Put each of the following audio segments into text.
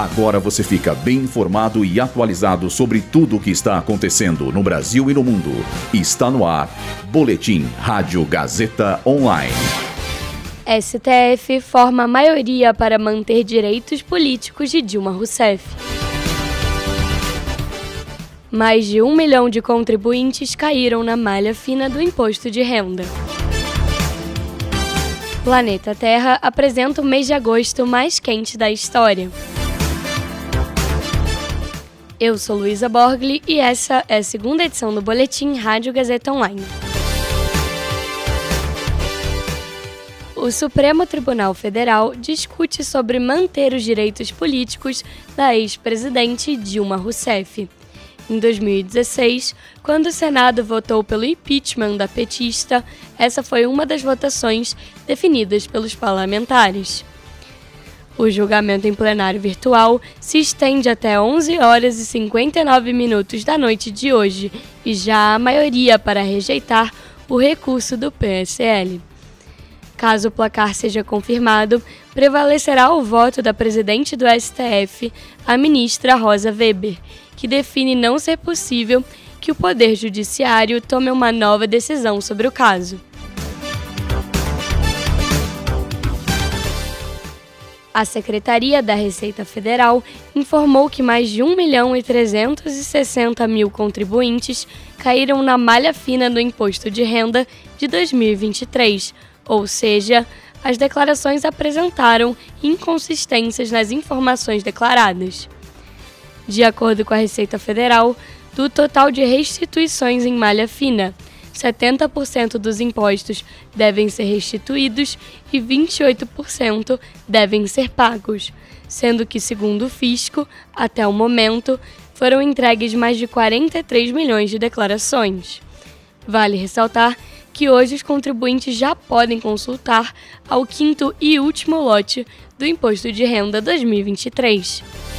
Agora você fica bem informado e atualizado sobre tudo o que está acontecendo no Brasil e no mundo. Está no ar. Boletim Rádio Gazeta Online. STF forma maioria para manter direitos políticos de Dilma Rousseff. Mais de um milhão de contribuintes caíram na malha fina do imposto de renda. Planeta Terra apresenta o mês de agosto mais quente da história. Eu sou Luísa Borgli e essa é a segunda edição do Boletim Rádio Gazeta Online. O Supremo Tribunal Federal discute sobre manter os direitos políticos da ex-presidente Dilma Rousseff. Em 2016, quando o Senado votou pelo impeachment da petista, essa foi uma das votações definidas pelos parlamentares. O julgamento em plenário virtual se estende até 11 horas e 59 minutos da noite de hoje e já há maioria para rejeitar o recurso do PSL. Caso o placar seja confirmado, prevalecerá o voto da presidente do STF, a ministra Rosa Weber, que define não ser possível que o Poder Judiciário tome uma nova decisão sobre o caso. A Secretaria da Receita Federal informou que mais de 1 milhão e 360 mil contribuintes caíram na malha fina do imposto de renda de 2023, ou seja, as declarações apresentaram inconsistências nas informações declaradas. De acordo com a Receita Federal, do total de restituições em malha fina, 70% dos impostos devem ser restituídos e 28% devem ser pagos, sendo que, segundo o fisco, até o momento, foram entregues mais de 43 milhões de declarações. Vale ressaltar que hoje os contribuintes já podem consultar ao quinto e último lote do Imposto de Renda 2023.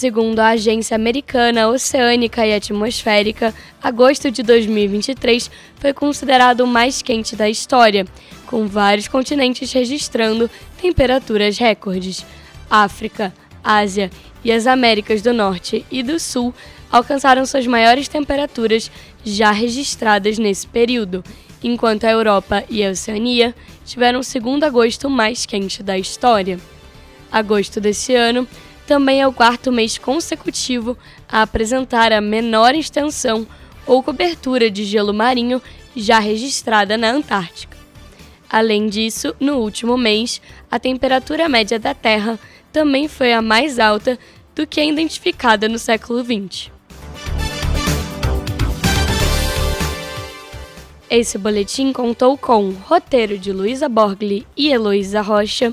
Segundo a agência americana oceânica e atmosférica, agosto de 2023 foi considerado o mais quente da história, com vários continentes registrando temperaturas recordes. África, Ásia e as Américas do Norte e do Sul alcançaram suas maiores temperaturas já registradas nesse período, enquanto a Europa e a Oceania tiveram o segundo agosto mais quente da história. Agosto desse ano também é o quarto mês consecutivo a apresentar a menor extensão ou cobertura de gelo marinho já registrada na Antártica. Além disso, no último mês, a temperatura média da Terra também foi a mais alta do que a identificada no século XX. Esse boletim contou com roteiro de Luísa Borgli e Heloísa Rocha